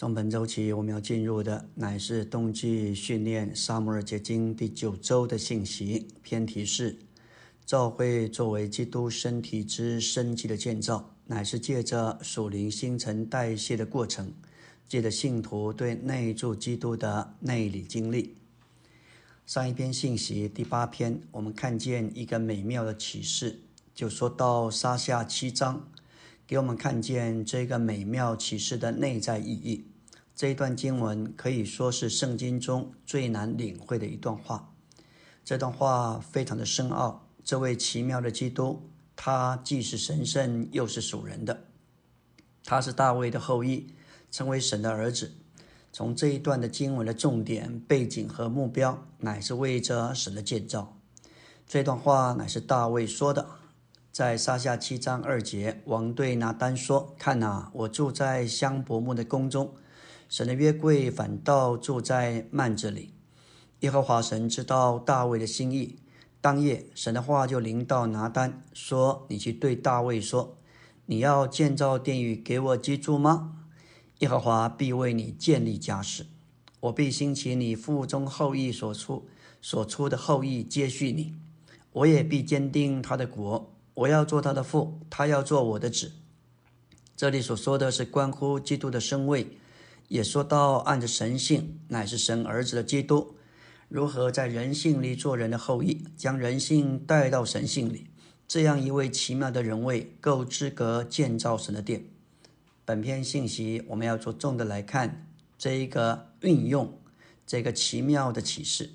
从本周起，我们要进入的乃是冬季训练沙摩尔结晶第九周的信息。偏题是：教会作为基督身体之生机的建造，乃是借着属灵新陈代谢的过程，借着信徒对内住基督的内里经历。上一篇信息第八篇，我们看见一个美妙的启示，就说到沙下七章，给我们看见这个美妙启示的内在意义。这一段经文可以说是圣经中最难领会的一段话。这段话非常的深奥。这位奇妙的基督，他既是神圣，又是属人的。他是大卫的后裔，成为神的儿子。从这一段的经文的重点、背景和目标，乃是为着神的建造。这段话乃是大卫说的，在撒下七章二节，王对拿单说：“看哪，我住在香柏木的宫中。”神的约柜反倒住在幔子里。耶和华神知道大卫的心意。当夜，神的话就临到拿单，说：“你去对大卫说，你要建造殿宇给我居住吗？耶和华必为你建立家室，我必兴起你腹中后裔所出所出的后裔接续你，我也必坚定他的国。我要做他的父，他要做我的子。”这里所说的是关乎基督的身位。也说到，按着神性，乃是神儿子的基督，如何在人性里做人的后裔，将人性带到神性里，这样一位奇妙的人位，够资格建造神的殿。本篇信息，我们要着重的来看这一个运用，这个奇妙的启示。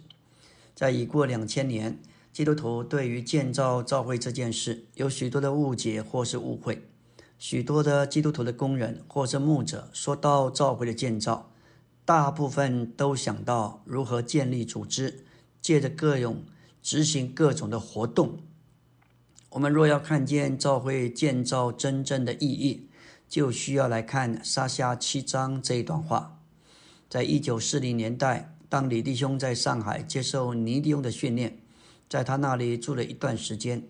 在已过两千年，基督徒对于建造教会这件事，有许多的误解或是误会。许多的基督徒的工人或者牧者说到教会的建造，大部分都想到如何建立组织，借着各种执行各种的活动。我们若要看见教会建造真正的意义，就需要来看撒下七章这一段话。在一九四零年代，当李弟兄在上海接受尼弟兄的训练，在他那里住了一段时间，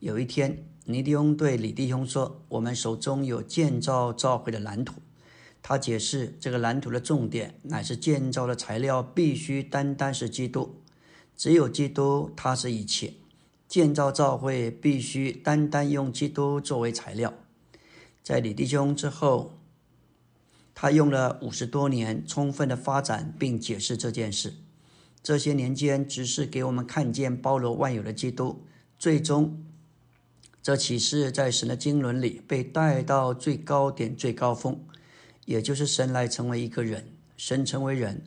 有一天。尼迪翁对李弟兄说：“我们手中有建造教会的蓝图。”他解释，这个蓝图的重点乃是建造的材料必须单单是基督，只有基督，他是一切。建造教会必须单单用基督作为材料。在李弟兄之后，他用了五十多年，充分的发展并解释这件事。这些年间，只是给我们看见包罗万有的基督，最终。这启示在神的经纶里被带到最高点、最高峰，也就是神来成为一个人，神成为人，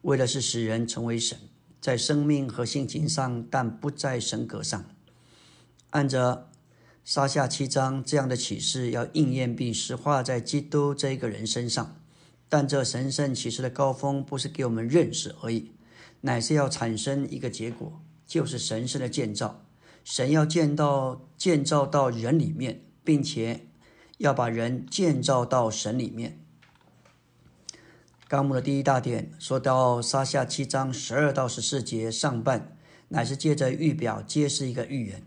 为的是使人成为神，在生命和性情上，但不在神格上。按着撒下七章这样的启示，要应验并实化在基督这一个人身上。但这神圣启示的高峰，不是给我们认识而已，乃是要产生一个结果，就是神圣的建造。神要建到建造到人里面，并且要把人建造到神里面。纲目的第一大点说到撒下七章十二到十四节上半，乃是借着预表揭示一个预言，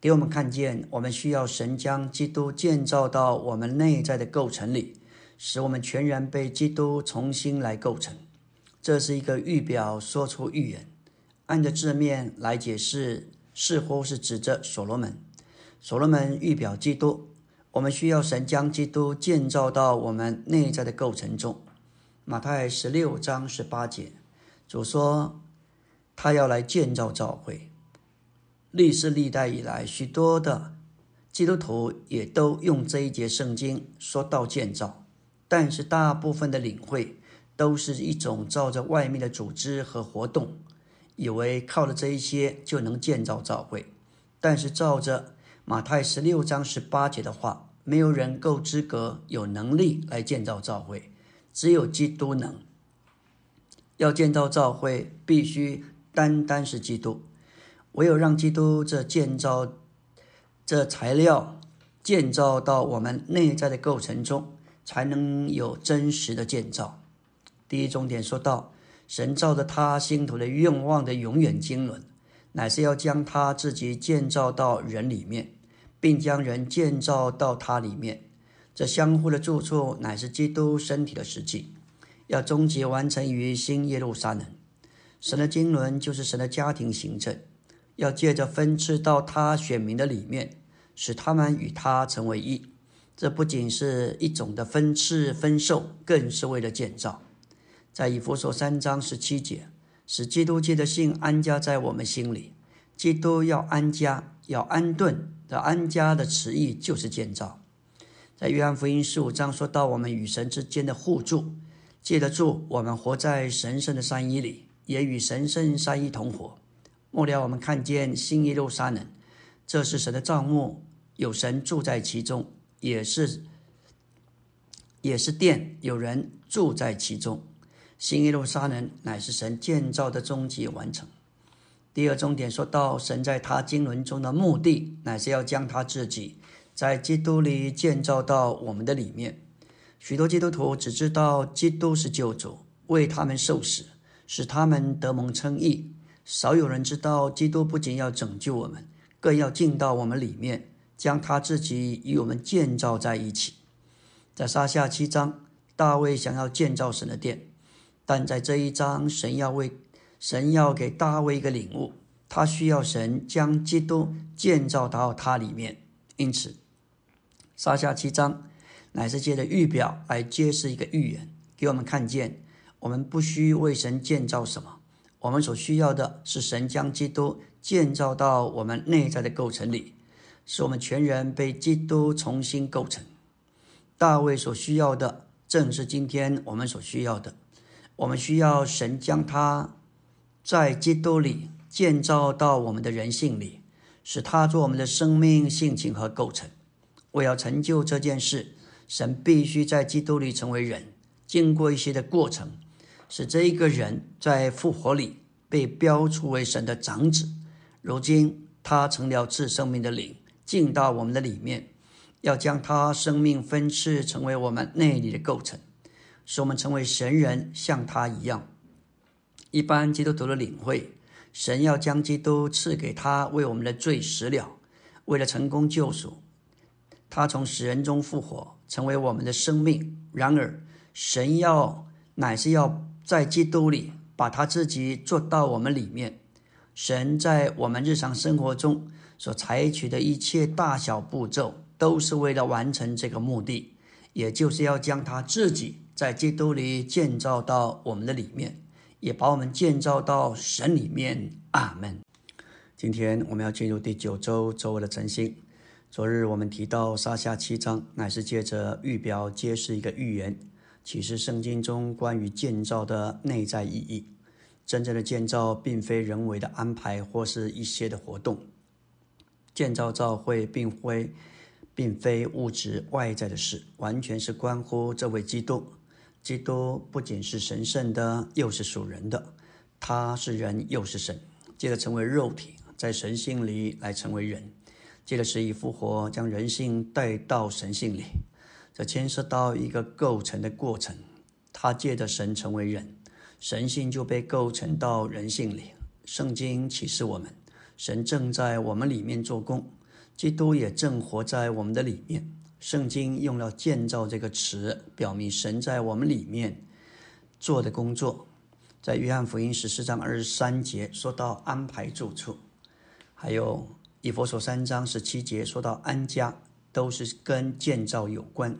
给我们看见我们需要神将基督建造到我们内在的构成里，使我们全然被基督重新来构成。这是一个预表，说出预言，按着字面来解释。似乎是指着所罗门，所罗门预表基督。我们需要神将基督建造到我们内在的构成中。马太十六章十八节，主说他要来建造教会。历世历代以来，许多的基督徒也都用这一节圣经说到建造，但是大部分的领会都是一种照着外面的组织和活动。以为靠了这一些就能建造教会，但是照着马太十六章十八节的话，没有人够资格、有能力来建造教会，只有基督能。要建造教会，必须单单是基督。唯有让基督这建造这材料建造到我们内在的构成中，才能有真实的建造。第一重点说到。神照着他心头的愿望的永远经纶，乃是要将他自己建造到人里面，并将人建造到他里面。这相互的住处乃是基督身体的实际，要终极完成于新耶路撒冷。神的经纶就是神的家庭行政，要借着分赐到他选民的里面，使他们与他成为一。这不仅是一种的分赐分受，更是为了建造。在以弗所三章十七节，使基督界的信安家在我们心里。基督要安家，要安顿的安家的词义就是建造。在约翰福音十五章说到我们与神之间的互助，借得住我们活在神圣的三一里，也与神圣三一同活。末了，我们看见新耶路撒冷，这是神的帐幕，有神住在其中。也是，也是殿，有人住在其中。新耶路撒冷乃是神建造的终极完成。第二重点说到，神在他经纶中的目的，乃是要将他自己在基督里建造到我们的里面。许多基督徒只知道基督是救主，为他们受死，使他们得蒙称义。少有人知道，基督不仅要拯救我们，更要进到我们里面。将他自己与我们建造在一起，在撒下七章，大卫想要建造神的殿，但在这一章，神要为神要给大卫一个领悟，他需要神将基督建造到他里面。因此，撒下七章乃是借着预表来揭示一个预言，给我们看见，我们不需为神建造什么，我们所需要的是神将基督建造到我们内在的构成里。使我们全人被基督重新构成。大卫所需要的，正是今天我们所需要的。我们需要神将他在基督里建造到我们的人性里，使他做我们的生命性情和构成。为要成就这件事，神必须在基督里成为人，经过一些的过程，使这一个人在复活里被标出为神的长子。如今他成了赐生命的灵。进到我们的里面，要将他生命分赐成为我们内里的构成，使我们成为神人，像他一样。一般基督徒的领会，神要将基督赐给他，为我们的罪死了，为了成功救赎，他从死人中复活，成为我们的生命。然而，神要乃是要在基督里把他自己做到我们里面。神在我们日常生活中。所采取的一切大小步骤，都是为了完成这个目的，也就是要将他自己在基督里建造到我们的里面，也把我们建造到神里面。阿门。今天我们要进入第九周周围的晨星。昨日我们提到撒下七章，乃是借着预表揭示一个预言，启示圣经中关于建造的内在意义。真正的建造，并非人为的安排或是一些的活动。建造教会并非并非物质外在的事，完全是关乎这位基督。基督不仅是神圣的，又是属人的。他是人，又是神，借着成为肉体，在神性里来成为人，借着死以复活，将人性带到神性里。这牵涉到一个构成的过程。他借着神成为人，神性就被构成到人性里。圣经启示我们。神正在我们里面做工，基督也正活在我们的里面。圣经用了“建造”这个词，表明神在我们里面做的工作。在约翰福音十四章二十三节说到安排住处，还有以佛所三章十七节说到安家，都是跟建造有关。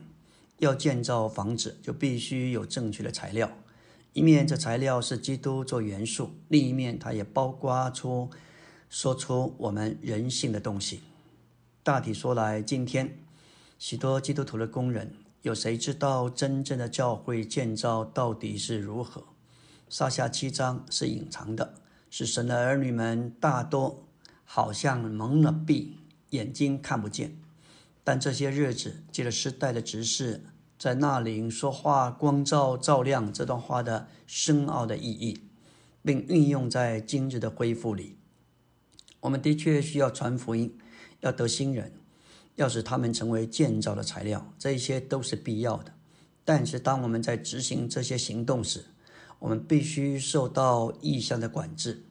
要建造房子，就必须有正确的材料。一面这材料是基督做元素，另一面它也包括出。说出我们人性的东西。大体说来，今天许多基督徒的工人，有谁知道真正的教会建造到底是如何？撒下七章是隐藏的，是神的儿女们大多好像蒙了蔽，眼睛看不见。但这些日子，借着时代的指示，在那里说话，光照照亮这段话的深奥的意义，并运用在今日的恢复里。我们的确需要传福音，要得新人，要使他们成为建造的材料，这一些都是必要的。但是，当我们在执行这些行动时，我们必须受到意向的管制，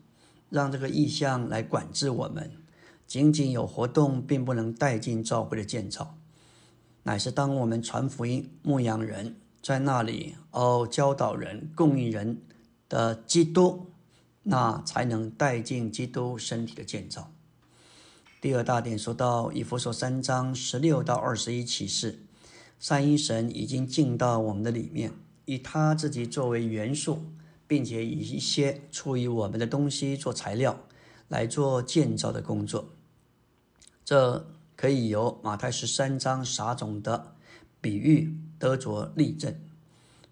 让这个意向来管制我们。仅仅有活动，并不能带进教会的建造。乃是当我们传福音、牧羊人，在那里哦教导人、供应人的基督，那才能带进基督身体的建造。第二大点说到以弗所三章十六到二十一启示，三一神已经进到我们的里面，以他自己作为元素，并且以一些出于我们的东西做材料，来做建造的工作。这可以由马太十三章撒种的比喻得着例证。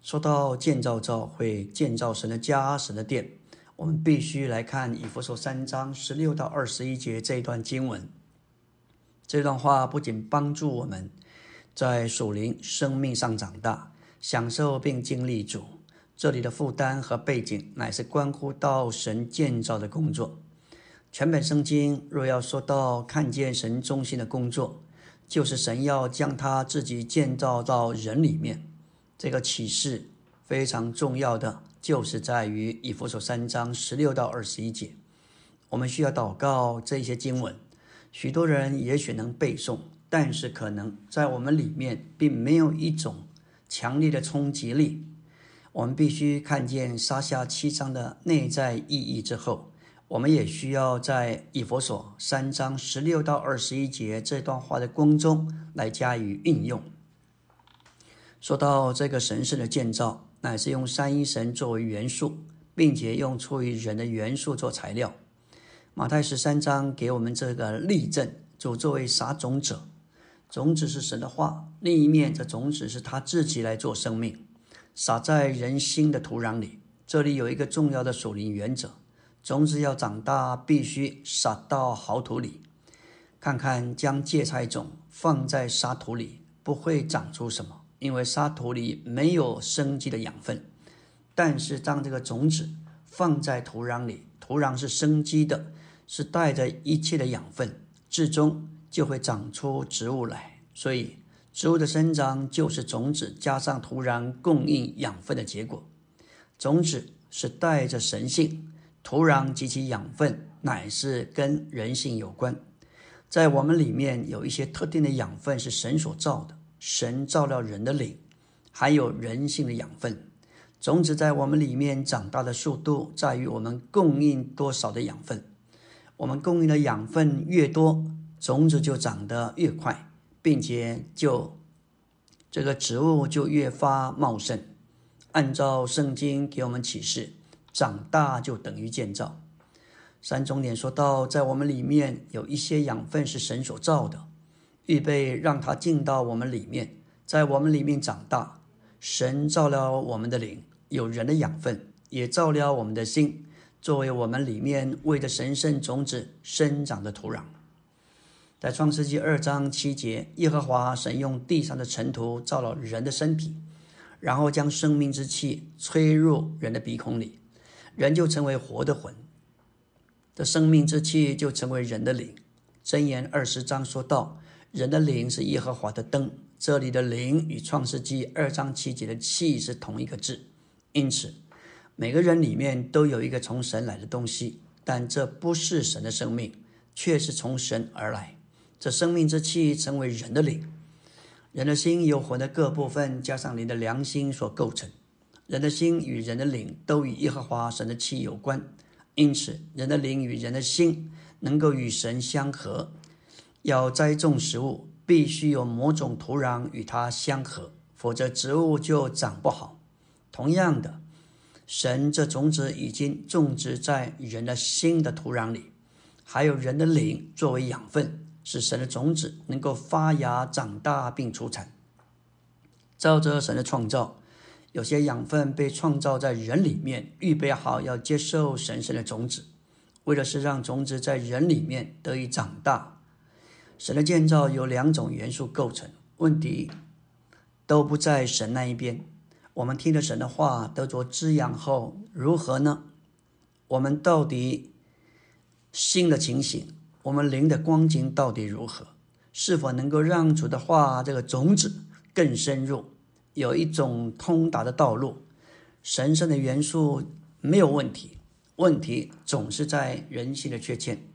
说到建造造会、建造神的家、神的殿。我们必须来看以弗所三章十六到二十一节这一段经文。这段话不仅帮助我们在属灵生命上长大，享受并经历主。这里的负担和背景乃是关乎到神建造的工作。全本圣经若要说到看见神中心的工作，就是神要将他自己建造到人里面。这个启示非常重要的。就是在于以弗所三章十六到二十一节，我们需要祷告这些经文。许多人也许能背诵，但是可能在我们里面并没有一种强烈的冲击力。我们必须看见撒下七章的内在意义之后，我们也需要在以弗所三章十六到二十一节这段话的光中来加以运用。说到这个神圣的建造。乃是用三一神作为元素，并且用出于人的元素做材料。马太十三章给我们这个例证：主作为撒种者，种子是神的话；另一面，这种子是他自己来做生命，撒在人心的土壤里。这里有一个重要的属灵原则：种子要长大，必须撒到好土里。看看将芥菜种放在沙土里，不会长出什么。因为沙土里没有生机的养分，但是当这个种子放在土壤里，土壤是生机的，是带着一切的养分，最终就会长出植物来。所以，植物的生长就是种子加上土壤供应养分的结果。种子是带着神性，土壤及其养分乃是跟人性有关。在我们里面有一些特定的养分是神所造的。神照料人的灵，还有人性的养分。种子在我们里面长大的速度，在于我们供应多少的养分。我们供应的养分越多，种子就长得越快，并且就这个植物就越发茂盛。按照圣经给我们启示，长大就等于建造。三重点说到，在我们里面有一些养分是神所造的。预备让它进到我们里面，在我们里面长大。神造了我们的灵，有人的养分，也造了我们的心，作为我们里面为着神圣种子生长的土壤。在创世纪二章七节，耶和华神用地上的尘土造了人的身体，然后将生命之气吹入人的鼻孔里，人就成为活的魂。这生命之气就成为人的灵。箴言二十章说道。人的灵是耶和华的灯，这里的灵与创世纪二章七节的气是同一个字，因此每个人里面都有一个从神来的东西，但这不是神的生命，却是从神而来。这生命之气成为人的灵，人的心由魂的各部分加上灵的良心所构成。人的心与人的灵都与耶和华神的气有关，因此人的灵与人的心能够与神相合。要栽种食物，必须有某种土壤与它相合，否则植物就长不好。同样的，神这种子已经种植在人的心的土壤里，还有人的灵作为养分，使神的种子能够发芽、长大并出产。照着神的创造，有些养分被创造在人里面，预备好要接受神圣的种子，为的是让种子在人里面得以长大。神的建造由两种元素构成，问题都不在神那一边。我们听了神的话，得着滋养后如何呢？我们到底心的情形，我们灵的光景到底如何？是否能够让主的话这个种子更深入，有一种通达的道路？神圣的元素没有问题，问题总是在人性的缺陷。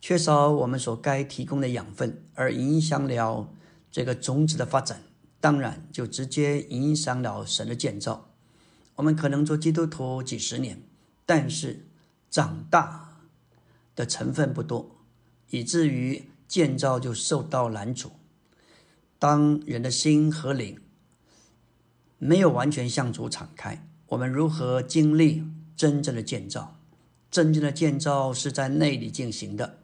缺少我们所该提供的养分，而影响了这个种子的发展，当然就直接影响了神的建造。我们可能做基督徒几十年，但是长大的成分不多，以至于建造就受到拦阻。当人的心和灵没有完全向主敞开，我们如何经历真正的建造？真正的建造是在内里进行的，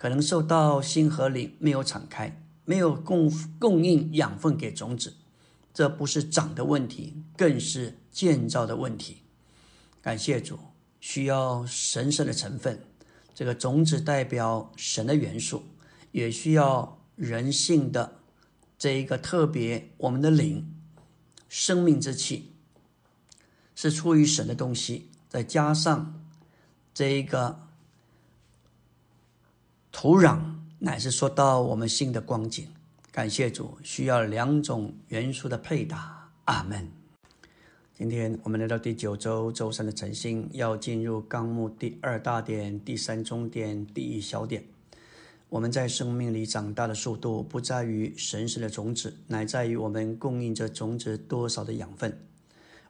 可能受到心和灵没有敞开，没有供供应养分给种子，这不是长的问题，更是建造的问题。感谢主，需要神圣的成分，这个种子代表神的元素，也需要人性的这一个特别，我们的灵，生命之气是出于神的东西，再加上。这一个土壤乃是说到我们新的光景，感谢主，需要两种元素的配搭。阿门。今天我们来到第九周周三的晨星，要进入纲目第二大点、第三中点、第一小点。我们在生命里长大的速度，不在于神圣的种子，乃在于我们供应着种子多少的养分。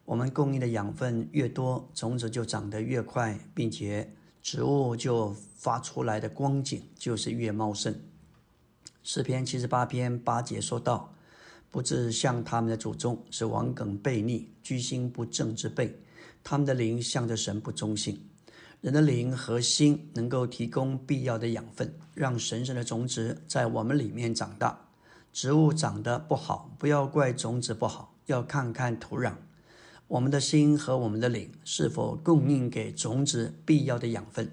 我们供应的养分越多，种子就长得越快，并且植物就发出来的光景就是越茂盛。诗篇七十八篇八节说道：“不至像他们的祖宗，是王梗悖逆、居心不正之辈。他们的灵向着神不忠心。人的灵和心能够提供必要的养分，让神圣的种子在我们里面长大。植物长得不好，不要怪种子不好，要看看土壤。”我们的心和我们的灵是否供应给种子必要的养分？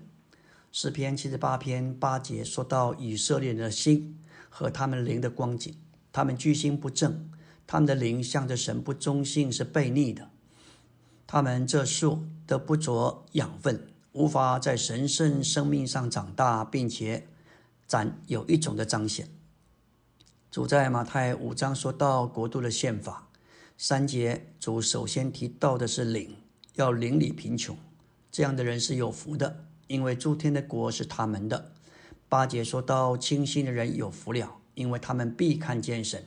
诗篇七十八篇八节说到以色列人的心和他们灵的光景，他们居心不正，他们的灵向着神不忠信，是悖逆的。他们这树得不着养分，无法在神圣生命上长大，并且展有一种的彰显。主在马太五章说到国度的宪法。三节主首先提到的是灵，要邻里贫穷，这样的人是有福的，因为诸天的国是他们的。八节说到清心的人有福了，因为他们必看见神。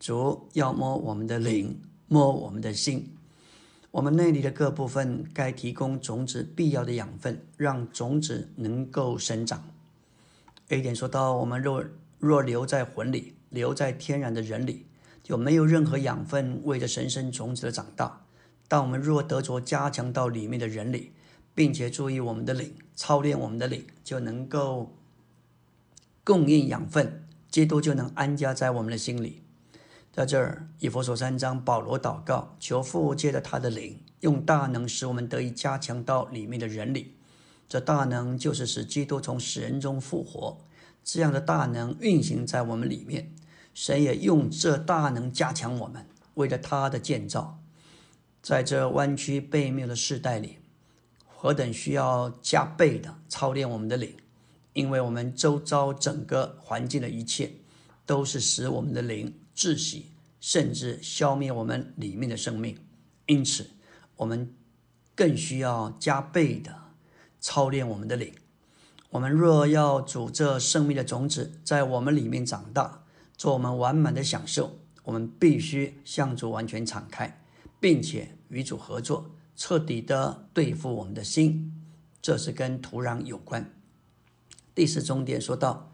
主要摸我们的灵，摸我们的心，我们内里的各部分该提供种子必要的养分，让种子能够生长。A 点说到，我们若若留在魂里，留在天然的人里。就没有任何养分为着神圣种子的长大。但我们若得着加强到里面的人里，并且注意我们的灵，操练我们的灵，就能够供应养分，基督就能安家在我们的心里。在这儿，以佛所三章，保罗祷告，求父借着他的灵，用大能使我们得以加强到里面的人里。这大能就是使基督从死人中复活，这样的大能运行在我们里面。神也用这大能加强我们，为了他的建造，在这弯曲背谬的时代里，何等需要加倍的操练我们的灵，因为我们周遭整个环境的一切，都是使我们的灵窒息，甚至消灭我们里面的生命。因此，我们更需要加倍的操练我们的灵。我们若要主这生命的种子在我们里面长大，做我们完满的享受，我们必须向主完全敞开，并且与主合作，彻底的对付我们的心。这是跟土壤有关。第四重点说到，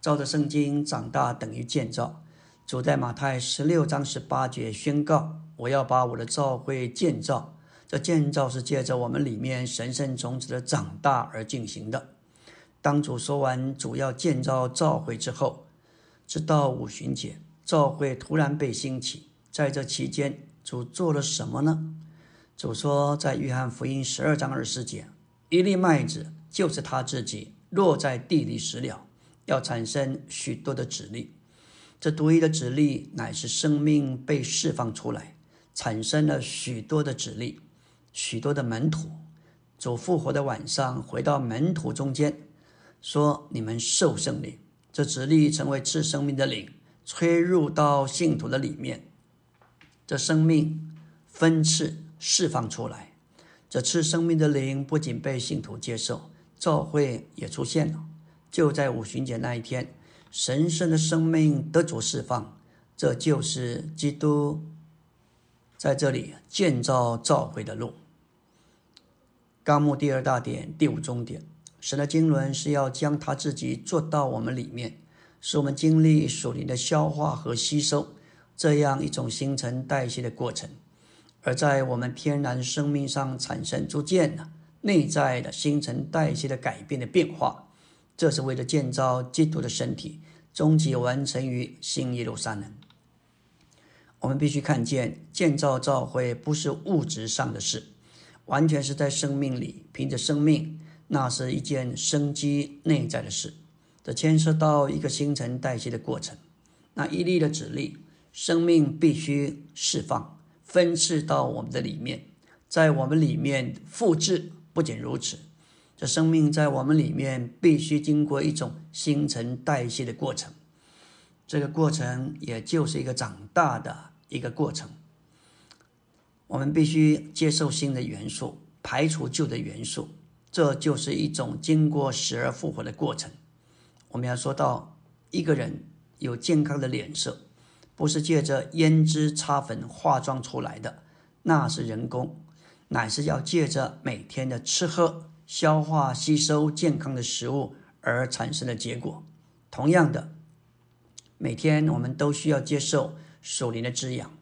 照着圣经长大等于建造。主在马太十六章十八节宣告：“我要把我的教会建造。”这建造是借着我们里面神圣种子的长大而进行的。当主说完主要建造教会之后。直到五旬节，教会突然被兴起。在这期间，主做了什么呢？主说，在约翰福音十二章二十节，一粒麦子就是他自己落在地里死了，要产生许多的籽粒。这独一的籽粒乃是生命被释放出来，产生了许多的籽粒，许多的门徒。主复活的晚上，回到门徒中间，说：“你们受圣灵。”这直力成为赐生命的灵，吹入到信徒的里面，这生命分次释放出来。这次生命的灵不仅被信徒接受，教会也出现了。就在五旬节那一天，神圣的生命得着释放。这就是基督在这里建造教会的路。纲目第二大点第五中点，神的经纶是要将他自己做到我们里面，使我们经历属灵的消化和吸收，这样一种新陈代谢的过程，而在我们天然生命上产生逐渐的内在的新陈代谢的改变的变化，这是为了建造基督的身体，终极完成于新耶路撒冷。我们必须看见，建造教会不是物质上的事，完全是在生命里，凭着生命，那是一件生机内在的事。这牵涉到一个新陈代谢的过程。那一粒的指令，生命必须释放，分赐到我们的里面，在我们里面复制。不仅如此，这生命在我们里面必须经过一种新陈代谢的过程。这个过程也就是一个长大的。一个过程，我们必须接受新的元素，排除旧的元素，这就是一种经过死而复活的过程。我们要说到一个人有健康的脸色，不是借着胭脂擦粉化妆出来的，那是人工，乃是要借着每天的吃喝、消化、吸收健康的食物而产生的结果。同样的，每天我们都需要接受。属灵的滋养，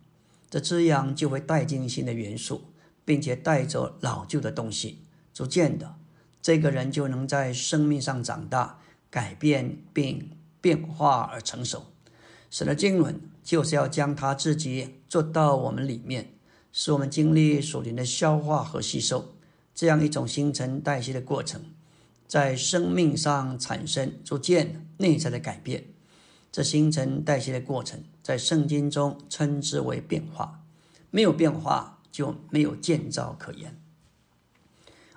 这滋养就会带进新的元素，并且带走老旧的东西。逐渐的，这个人就能在生命上长大、改变并变化而成熟。神的经纶就是要将他自己做到我们里面，使我们经历属灵的消化和吸收，这样一种新陈代谢的过程，在生命上产生逐渐内在的改变。这新陈代谢的过程，在圣经中称之为变化。没有变化，就没有建造可言。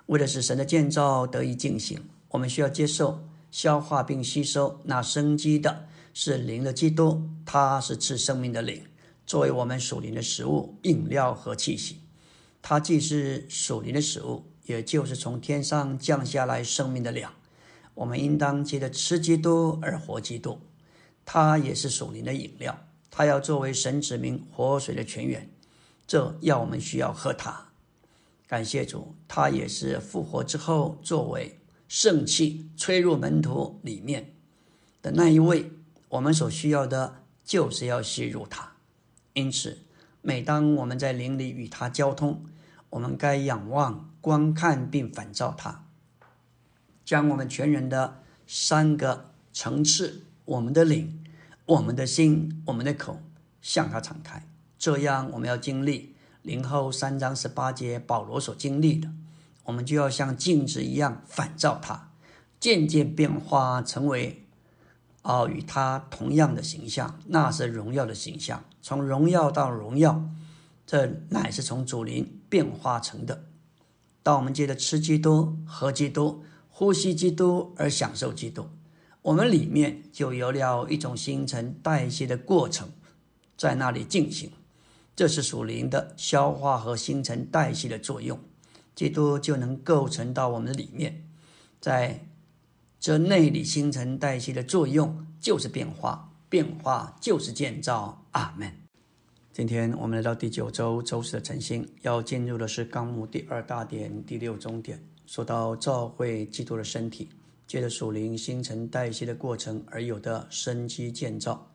为了使神的建造得以进行，我们需要接受、消化并吸收那生机的，是灵的基督，他是赐生命的灵，作为我们属灵的食物、饮料和气息。它既是属灵的食物，也就是从天上降下来生命的粮。我们应当借着吃基督而活基督。它也是属灵的饮料，它要作为神子民活水的泉源，这要我们需要喝它。感谢主，他也是复活之后作为圣气吹入门徒里面的那一位，我们所需要的就是要吸入它。因此，每当我们在灵里与它交通，我们该仰望、观看并反照它，将我们全人的三个层次。我们的灵、我们的心、我们的口向他敞开，这样我们要经历灵后三章十八节保罗所经历的，我们就要像镜子一样反照他，渐渐变化成为哦与他同样的形象，那是荣耀的形象。从荣耀到荣耀，这乃是从主灵变化成的。当我们接着吃基督、喝基督、呼吸基督而享受基督。我们里面就有了一种新陈代谢的过程，在那里进行，这是属灵的消化和新陈代谢的作用，基督就能构成到我们的里面，在这内里新陈代谢的作用就是变化，变化就是建造。阿门。今天我们来到第九周周四的晨星，要进入的是纲目第二大点第六中点，说到召会基督的身体。借着属灵新陈代谢的过程而有的生机建造，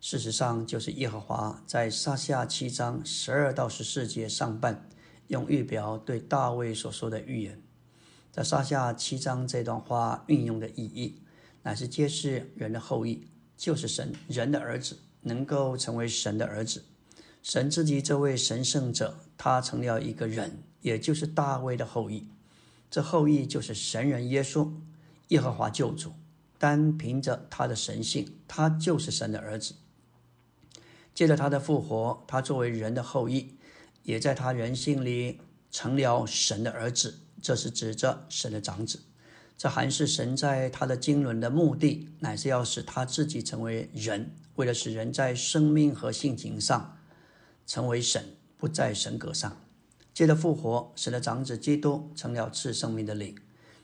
事实上就是耶和华在撒下七章十二到十四节上半用预表对大卫所说的预言。在撒下七章这段话运用的意义，乃是揭示人的后裔就是神人的儿子能够成为神的儿子。神自己这位神圣者，他成了一个人，也就是大卫的后裔。这后裔就是神人耶稣。耶和华救主，单凭着他的神性，他就是神的儿子。借着他的复活，他作为人的后裔，也在他人性里成了神的儿子。这是指着神的长子。这还是神在他的经纶的目的，乃是要使他自己成为人，为了使人在生命和性情上成为神，不在神格上。借着复活，神的长子基督成了赐生命的灵。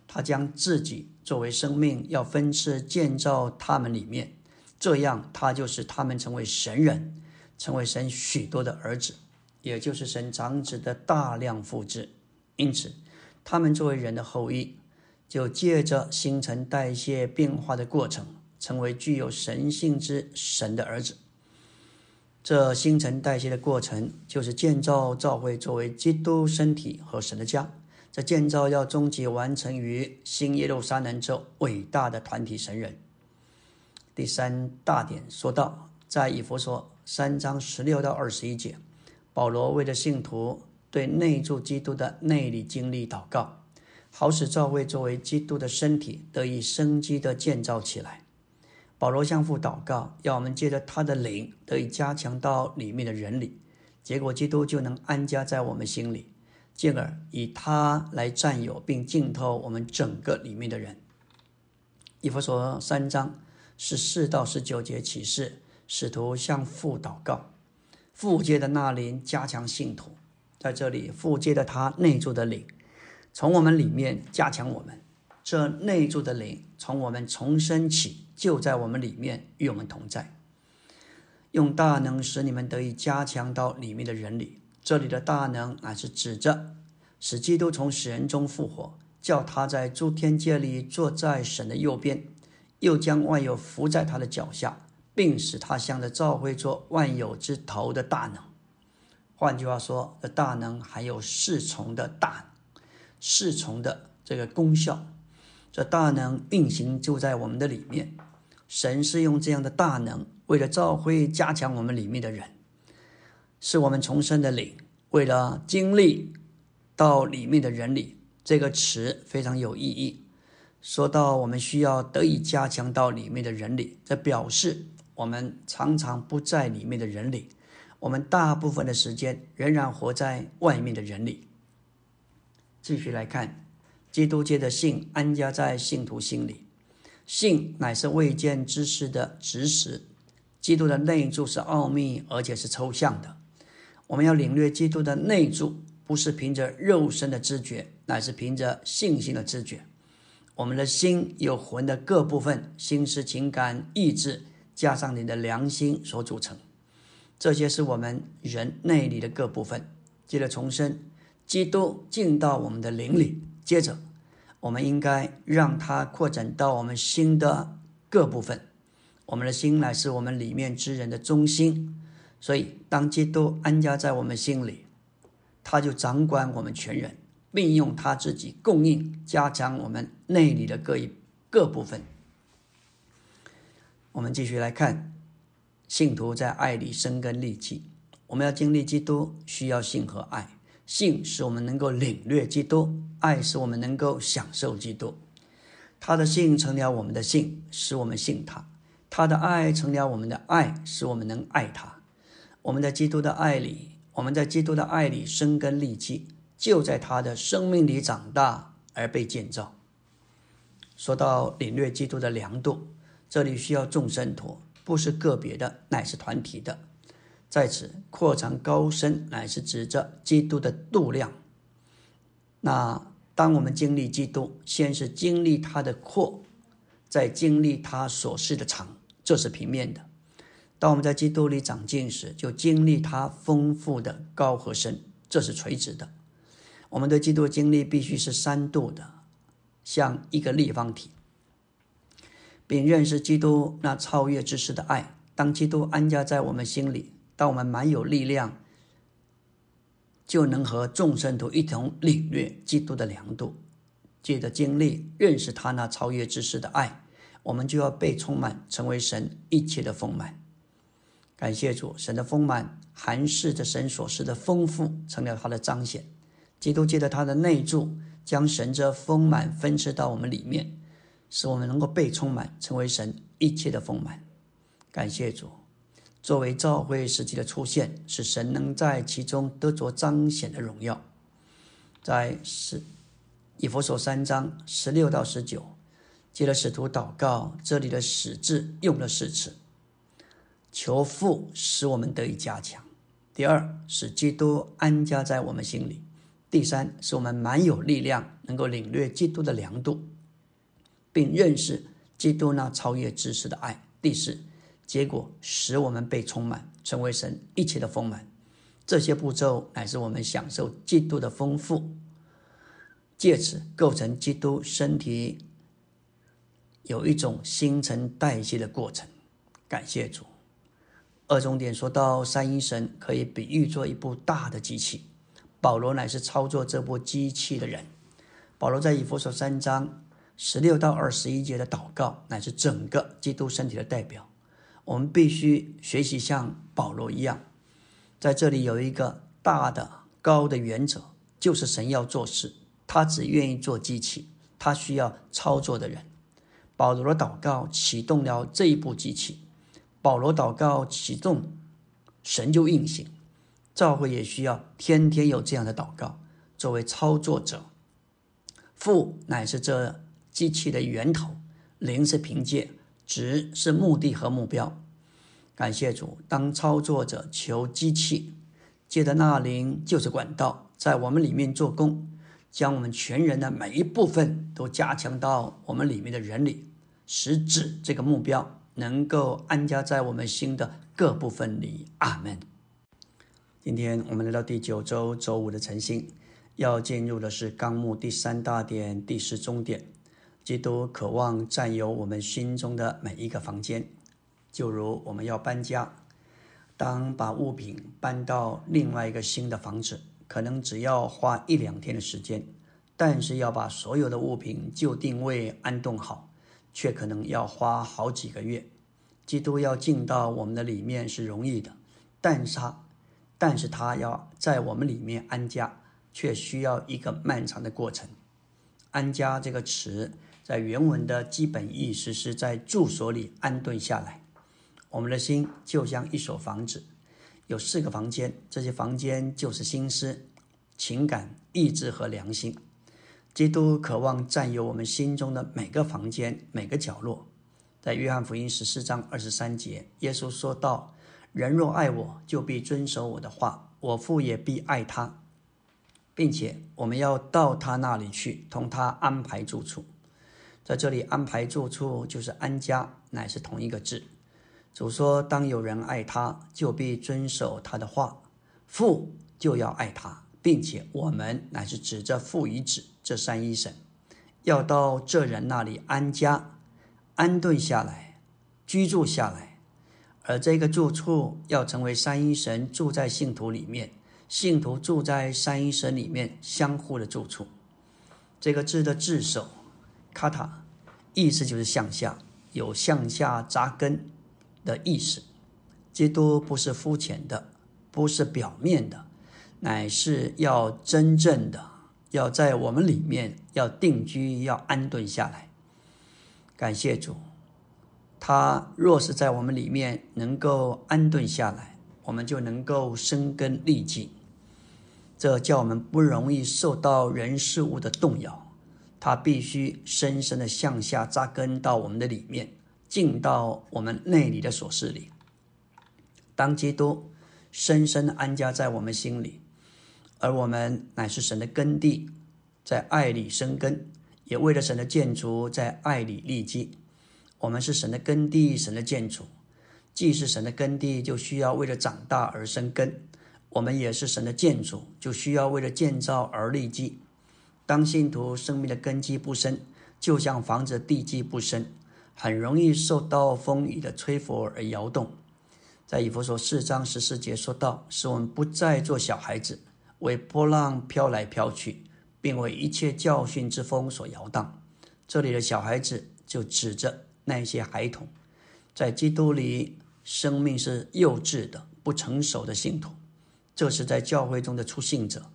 他将自己作为生命，要分次建造他们里面，这样他就是他们成为神人，成为神许多的儿子，也就是神长子的大量复制。因此，他们作为人的后裔，就借着新陈代谢变化的过程，成为具有神性之神的儿子。这新陈代谢的过程，就是建造教会作为基督身体和神的家。这建造要终极完成于新耶路撒冷这伟大的团体神人。第三大点说到，在以弗所三章十六到二十一节，保罗为了信徒对内住基督的内里经历祷告，好使教会作为基督的身体得以生机的建造起来。保罗向父祷告，要我们借着他的灵得以加强到里面的人里，结果基督就能安家在我们心里。进而以他来占有并浸透我们整个里面的人。以弗所三章十四到十九节启示，使徒向父祷告，父界的那灵加强信徒。在这里，父界的他内住的灵，从我们里面加强我们。这内住的灵从我们重生起，就在我们里面与我们同在，用大能使你们得以加强到里面的人里。这里的大能乃是指着使基督从死人中复活，叫他在诸天界里坐在神的右边，又将万有伏在他的脚下，并使他向着教会做万有之头的大能。换句话说，这大能还有侍从的大侍从的这个功效。这大能运行就在我们的里面。神是用这样的大能，为了教会加强我们里面的人。是我们重生的灵，为了经历到里面的人里，这个词非常有意义。说到我们需要得以加强到里面的人里，这表示我们常常不在里面的人里，我们大部分的时间仍然活在外面的人里。继续来看，基督界的信安家在信徒心里，信乃是未见之事的指实。基督的内住是奥秘，而且是抽象的。我们要领略基督的内住，不是凭着肉身的知觉，乃是凭着信心的知觉。我们的心有魂的各部分，心思、情感、意志，加上你的良心所组成。这些是我们人内里的各部分。接着重生，基督进到我们的灵里，接着我们应该让它扩展到我们心的各部分。我们的心乃是我们里面之人的中心。所以，当基督安家在我们心里，他就掌管我们全人，并用他自己供应、加强我们内里的各一各部分。我们继续来看，信徒在爱里生根立基。我们要经历基督，需要信和爱。信使我们能够领略基督，爱使我们能够享受基督。他的信成了我们的信，使我们信他；他的爱成了我们的爱，使我们能爱他。我们在基督的爱里，我们在基督的爱里生根立基，就在他的生命里长大而被建造。说到领略基督的良度，这里需要众生徒，不是个别的，乃是团体的。在此扩长高深，乃是指着基督的度量。那当我们经历基督，先是经历他的阔，再经历他所示的长，这是平面的。当我们在基督里长进时，就经历它丰富的高和深，这是垂直的。我们对基督经历必须是三度的，像一个立方体，并认识基督那超越知识的爱。当基督安家在我们心里，当我们满有力量，就能和众生徒一同领略基督的良度，借着经历认识他那超越知识的爱，我们就要被充满，成为神一切的丰满。感谢主，神的丰满含示着神所示的丰富，成了他的彰显。基督借着他的内住，将神这丰满分赐到我们里面，使我们能够被充满，成为神一切的丰满。感谢主，作为召会时期的出现，使神能在其中得着彰显的荣耀。在十以弗所三章十六到十九，接着使徒祷告，这里的“使”字用了四次。求父使我们得以加强。第二，使基督安家在我们心里。第三，使我们满有力量，能够领略基督的良度，并认识基督那超越知识的爱。第四，结果使我们被充满，成为神一切的丰满。这些步骤乃是我们享受基督的丰富，借此构成基督身体有一种新陈代谢的过程。感谢主。二重点说到三一神可以比喻作一部大的机器，保罗乃是操作这部机器的人。保罗在以弗所三章十六到二十一节的祷告，乃是整个基督身体的代表。我们必须学习像保罗一样，在这里有一个大的高的原则，就是神要做事，他只愿意做机器，他需要操作的人。保罗的祷告启动了这一部机器。保罗祷告启动，神就运行。教会也需要天天有这样的祷告，作为操作者。父乃是这机器的源头，灵是凭借，值是目的和目标。感谢主，当操作者求机器，借的那灵就是管道，在我们里面做工，将我们全人的每一部分都加强到我们里面的人里，使指这个目标。能够安家在我们心的各部分里，阿门。今天我们来到第九周周五的晨星，要进入的是纲目第三大点第十中点。基督渴望占有我们心中的每一个房间，就如我们要搬家，当把物品搬到另外一个新的房子，可能只要花一两天的时间，但是要把所有的物品就定位安顿好。却可能要花好几个月。基督要进到我们的里面是容易的，但是他，但是他要在我们里面安家，却需要一个漫长的过程。安家这个词在原文的基本意思是在住所里安顿下来。我们的心就像一所房子，有四个房间，这些房间就是心思、情感、意志和良心。基督渴望占有我们心中的每个房间、每个角落。在约翰福音十四章二十三节，耶稣说道：“人若爱我，就必遵守我的话；我父也必爱他，并且我们要到他那里去，同他安排住处。”在这里，安排住处就是安家，乃是同一个字。主说：“当有人爱他，就必遵守他的话；父就要爱他。”并且我们乃是指着父与子这三一神，要到这人那里安家、安顿下来、居住下来，而这个住处要成为三一神住在信徒里面，信徒住在三一神里面相互的住处。这个字的字首“卡塔”，意思就是向下，有向下扎根的意思。基督不是肤浅的，不是表面的。乃是要真正的要在我们里面要定居，要安顿下来。感谢主，他若是在我们里面能够安顿下来，我们就能够生根立基。这叫我们不容易受到人事物的动摇。他必须深深的向下扎根到我们的里面，进到我们内里的所事里。当基督深深安家在我们心里。而我们乃是神的根地，在爱里生根，也为了神的建筑在爱里立基。我们是神的根地，神的建筑。既是神的根地，就需要为了长大而生根。我们也是神的建筑，就需要为了建造而立基。当信徒生命的根基不深，就像房子地基不深，很容易受到风雨的吹拂而摇动。在以弗所四章十四节说道，使我们不再做小孩子。为波浪飘来飘去，并为一切教训之风所摇荡。这里的小孩子就指着那些孩童，在基督里生命是幼稚的、不成熟的信徒。这是在教会中的出信者，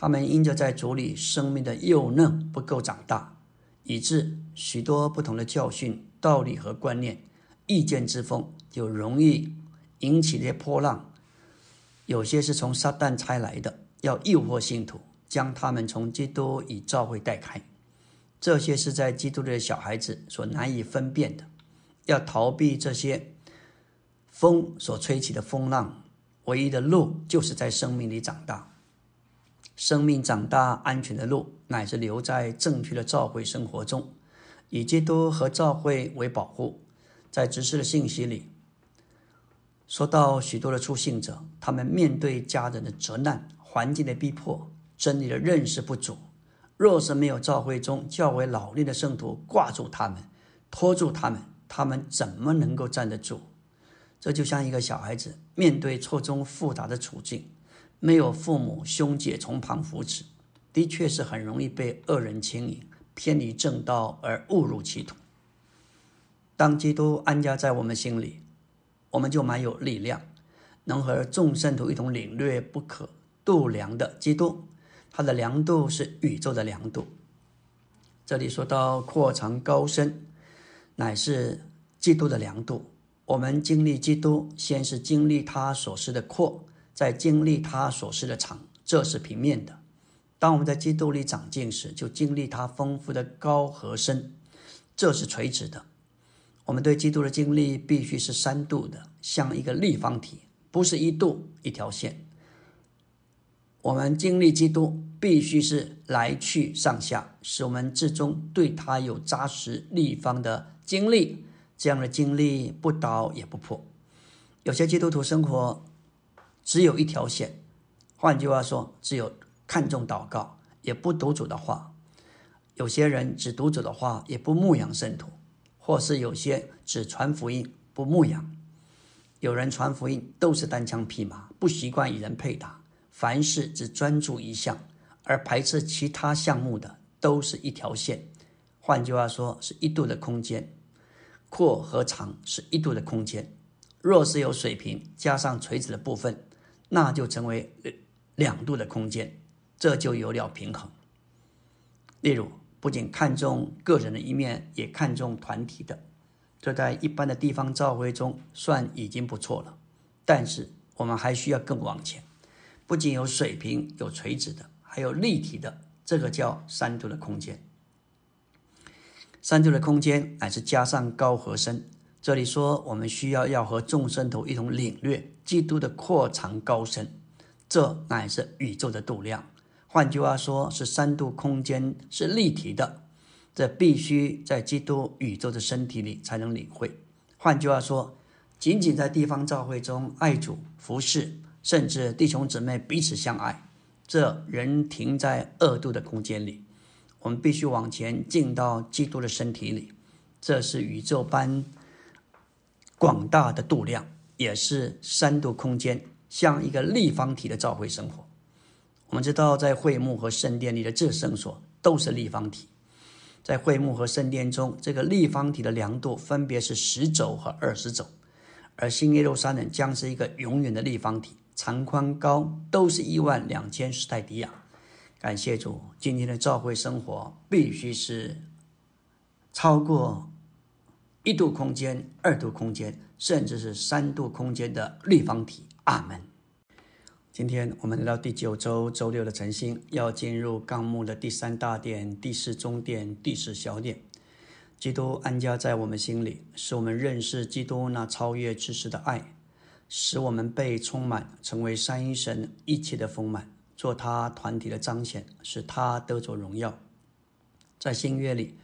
他们因着在主里生命的幼嫩不够长大，以致许多不同的教训、道理和观念、意见之风就容易引起这些波浪。有些是从撒旦差来的。要诱惑信徒，将他们从基督与教会带开。这些是在基督的小孩子所难以分辨的。要逃避这些风所吹起的风浪，唯一的路就是在生命里长大。生命长大安全的路，乃是留在正确的教会生活中，以基督和教会为保护。在知识的信息里，说到许多的出信者，他们面对家人的责难、环境的逼迫、真理的认识不足，若是没有教会中较为老练的圣徒挂住他们、拖住他们，他们怎么能够站得住？这就像一个小孩子面对错综复杂的处境，没有父母兄姐从旁扶持，的确是很容易被恶人牵引，偏离正道而误入歧途。当基督安家在我们心里。我们就蛮有力量，能和众圣徒一同领略不可度量的基督。它的量度是宇宙的量度。这里说到扩长高深，乃是基督的量度。我们经历基督，先是经历他所示的扩，在经历他所示的场，这是平面的。当我们在基督里长进时，就经历他丰富的高和深，这是垂直的。我们对基督的经历必须是三度的，像一个立方体，不是一度一条线。我们经历基督必须是来去上下，使我们至终对他有扎实立方的经历。这样的经历不倒也不破。有些基督徒生活只有一条线，换句话说，只有看重祷告，也不读主的话。有些人只读主的话，也不牧养圣徒。或是有些只传福音不牧养，有人传福音都是单枪匹马，不习惯与人配搭，凡事只专注一项，而排斥其他项目的都是一条线。换句话说，是一度的空间，阔和长是一度的空间。若是有水平加上垂直的部分，那就成为两度的空间，这就有了平衡。例如。不仅看重个人的一面，也看重团体的，这在一般的地方教会中算已经不错了。但是我们还需要更往前，不仅有水平、有垂直的，还有立体的，这个叫三度的空间。三度的空间乃是加上高和深。这里说我们需要要和众生头一同领略基督的扩长高深，这乃是宇宙的度量。换句话说，是三度空间是立体的，这必须在基督宇宙的身体里才能领会。换句话说，仅仅在地方教会中爱主服侍，甚至弟兄姊妹彼此相爱，这仍停在二度的空间里。我们必须往前进到基督的身体里，这是宇宙般广大的度量，也是三度空间，像一个立方体的教会生活。我们知道，在会幕和圣殿里的至圣所都是立方体。在会幕和圣殿中，这个立方体的量度分别是十轴和二十轴，而新耶路撒冷将是一个永远的立方体，长宽高都是一万两千斯泰迪亚。感谢主，今天的教会生活必须是超过一度空间、二度空间，甚至是三度空间的立方体。阿门。今天我们来到第九周周六的晨星，要进入纲目的第三大殿、第四中殿、第四小殿。基督安家在我们心里，使我们认识基督那超越知识的爱，使我们被充满，成为三一神一切的丰满，做他团体的彰显，使他得着荣耀。在新约里，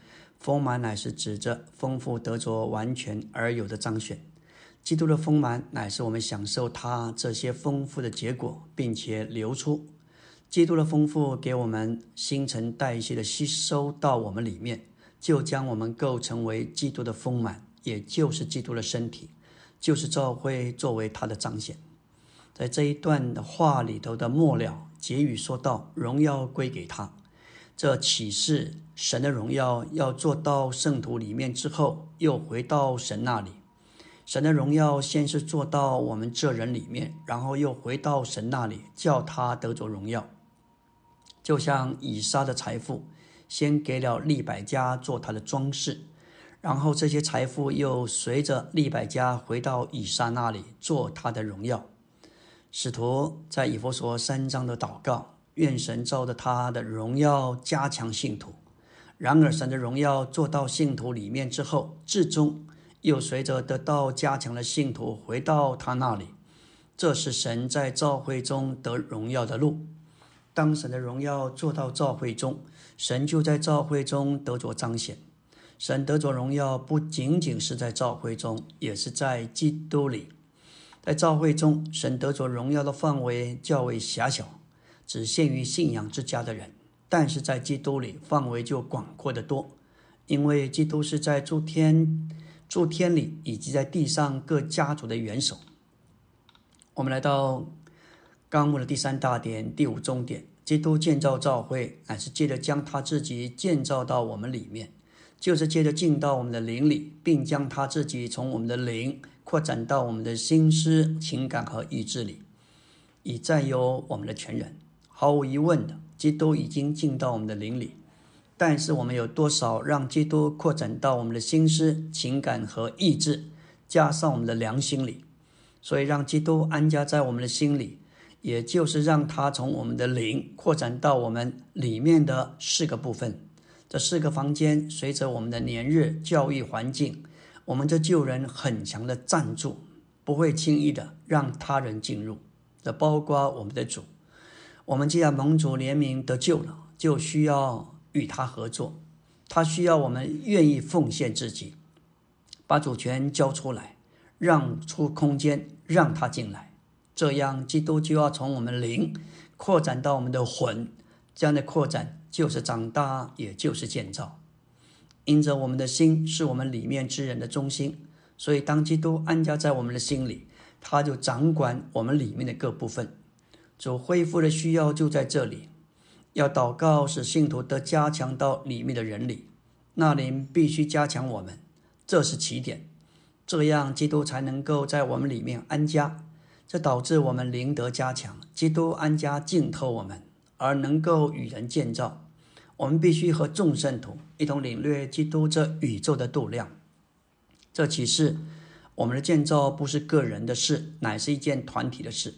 丰满乃是指着丰富得着完全而有的彰显。基督的丰满乃是我们享受他这些丰富的结果，并且流出。基督的丰富给我们新陈代谢的吸收到我们里面，就将我们构成为基督的丰满，也就是基督的身体，就是教会作为他的彰显。在这一段的话里头的末了结语说到：“荣耀归给他。”这启示神的荣耀要做到圣徒里面之后，又回到神那里。神的荣耀先是做到我们这人里面，然后又回到神那里，叫他得着荣耀。就像以撒的财富，先给了利百加做他的装饰，然后这些财富又随着利百加回到以撒那里做他的荣耀。使徒在以弗所三章的祷告，愿神照着他的荣耀加强信徒。然而神的荣耀做到信徒里面之后，至终。又随着得到加强的信徒回到他那里，这是神在召会中得荣耀的路。当神的荣耀做到召会中，神就在召会中得着彰显。神得着荣耀不仅仅是在召会中，也是在基督里。在教会中，神得着荣耀的范围较为狭小，只限于信仰之家的人；但是在基督里，范围就广阔得多，因为基督是在诸天、诸天里以及在地上各家族的元首。我们来到纲目的第三大点、第五重点：基督建造教会，乃是借着将他自己建造到我们里面，就是借着进到我们的灵里，并将他自己从我们的灵。扩展到我们的心思、情感和意志里，以占有我们的全人。毫无疑问的，基督已经进到我们的灵里，但是我们有多少让基督扩展到我们的心思、情感和意志，加上我们的良心里？所以，让基督安家在我们的心里，也就是让他从我们的灵扩展到我们里面的四个部分。这四个房间，随着我们的年日、教育环境。我们这旧人很强的赞助，不会轻易的让他人进入。这包括我们的主。我们既然蒙主怜悯得救了，就需要与他合作。他需要我们愿意奉献自己，把主权交出来，让出空间让他进来。这样，基督就要从我们灵扩展到我们的魂。这样的扩展就是长大，也就是建造。因着我们的心是我们里面之人的中心，所以当基督安家在我们的心里，他就掌管我们里面的各部分。主恢复的需要就在这里。要祷告，使信徒得加强到里面的人里，那灵必须加强我们，这是起点。这样基督才能够在我们里面安家，这导致我们灵得加强，基督安家浸透我们，而能够与人建造。我们必须和众圣徒一同领略基督这宇宙的度量。这启示我们的建造不是个人的事，乃是一件团体的事。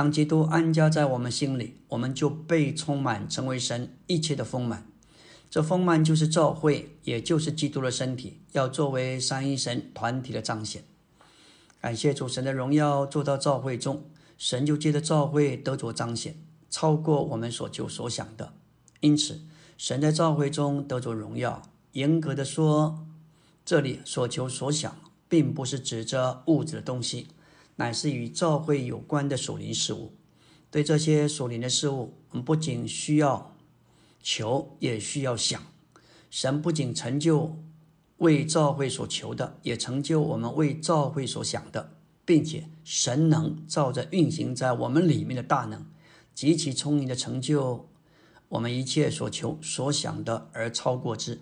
当基督安家在我们心里，我们就被充满，成为神一切的丰满。这丰满就是教会，也就是基督的身体，要作为三一神团体的彰显。感谢主神的荣耀做到教会中，神就借着教会得着彰显，超过我们所求所想的。因此。神在召会中得着荣耀。严格的说，这里所求所想，并不是指着物质的东西，乃是与召会有关的属灵事物。对这些属灵的事物，我们不仅需要求，也需要想。神不仅成就为召会所求的，也成就我们为召会所想的，并且神能照着运行在我们里面的大能，极其聪明的成就。我们一切所求所想的，而超过之。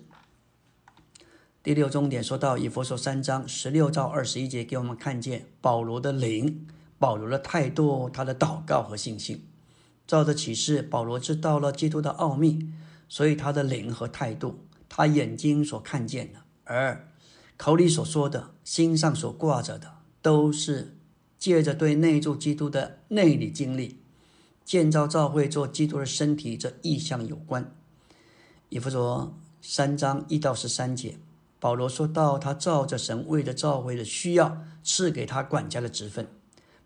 第六重点说到以佛所三章十六到二十一节，给我们看见保罗的灵、保罗的态度、他的祷告和信心。照着启示，保罗知道了基督的奥秘，所以他的灵和态度，他眼睛所看见的，而口里所说的，心上所挂着的，都是借着对内住基督的内里经历。建造教会做基督的身体，这意象有关。以弗所三章一到十三节，保罗说到，他照着神为着教会的需要，赐给他管家的职分，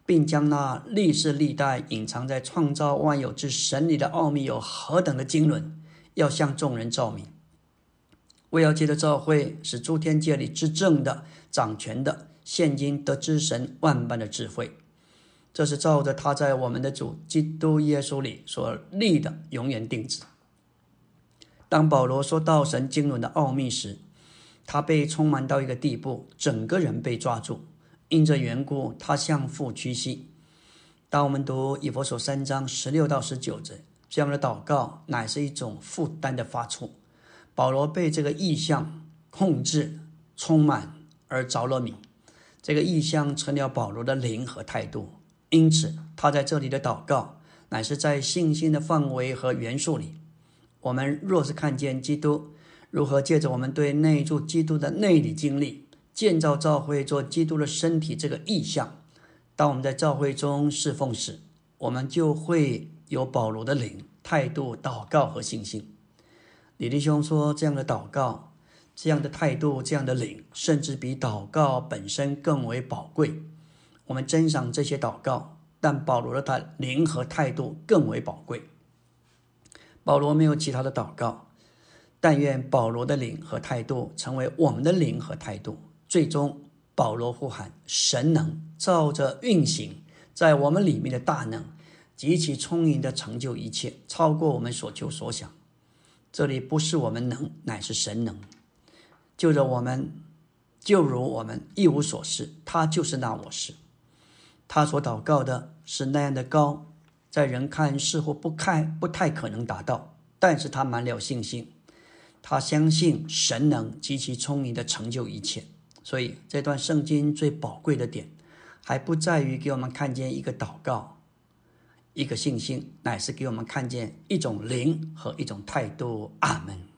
并将那历世历代隐藏在创造万有之神里的奥秘有何等的经纶，要向众人照明。为要借着召会，使诸天界里执政的、掌权的，现今得知神万般的智慧。这是照着他在我们的主基督耶稣里所立的永远定旨。当保罗说到神经纶的奥秘时，他被充满到一个地步，整个人被抓住。因这缘故，他向父屈膝。当我们读以佛所三章十六到十九节，这样的祷告乃是一种负担的发出。保罗被这个意象控制、充满而着了迷。这个意象成了保罗的灵和态度。因此，他在这里的祷告，乃是在信心的范围和元素里。我们若是看见基督如何借着我们对内住基督的内里经历，建造教会做基督的身体这个意象，当我们在教会中侍奉时，我们就会有保罗的灵态度、祷告和信心。李弟兄说，这样的祷告、这样的态度、这样的灵，甚至比祷告本身更为宝贵。我们珍赏这些祷告，但保罗的他灵和态度更为宝贵。保罗没有其他的祷告，但愿保罗的灵和态度成为我们的灵和态度，最终保罗呼喊神能照着运行在我们里面的大能，极其充盈的成就一切，超过我们所求所想。这里不是我们能，乃是神能。就着我们，就如我们一无所事，他就是那我是。他所祷告的是那样的高，在人看似乎不看不太可能达到，但是他满了信心，他相信神能极其聪明的成就一切。所以这段圣经最宝贵的点，还不在于给我们看见一个祷告，一个信心，乃是给我们看见一种灵和一种态度。阿门。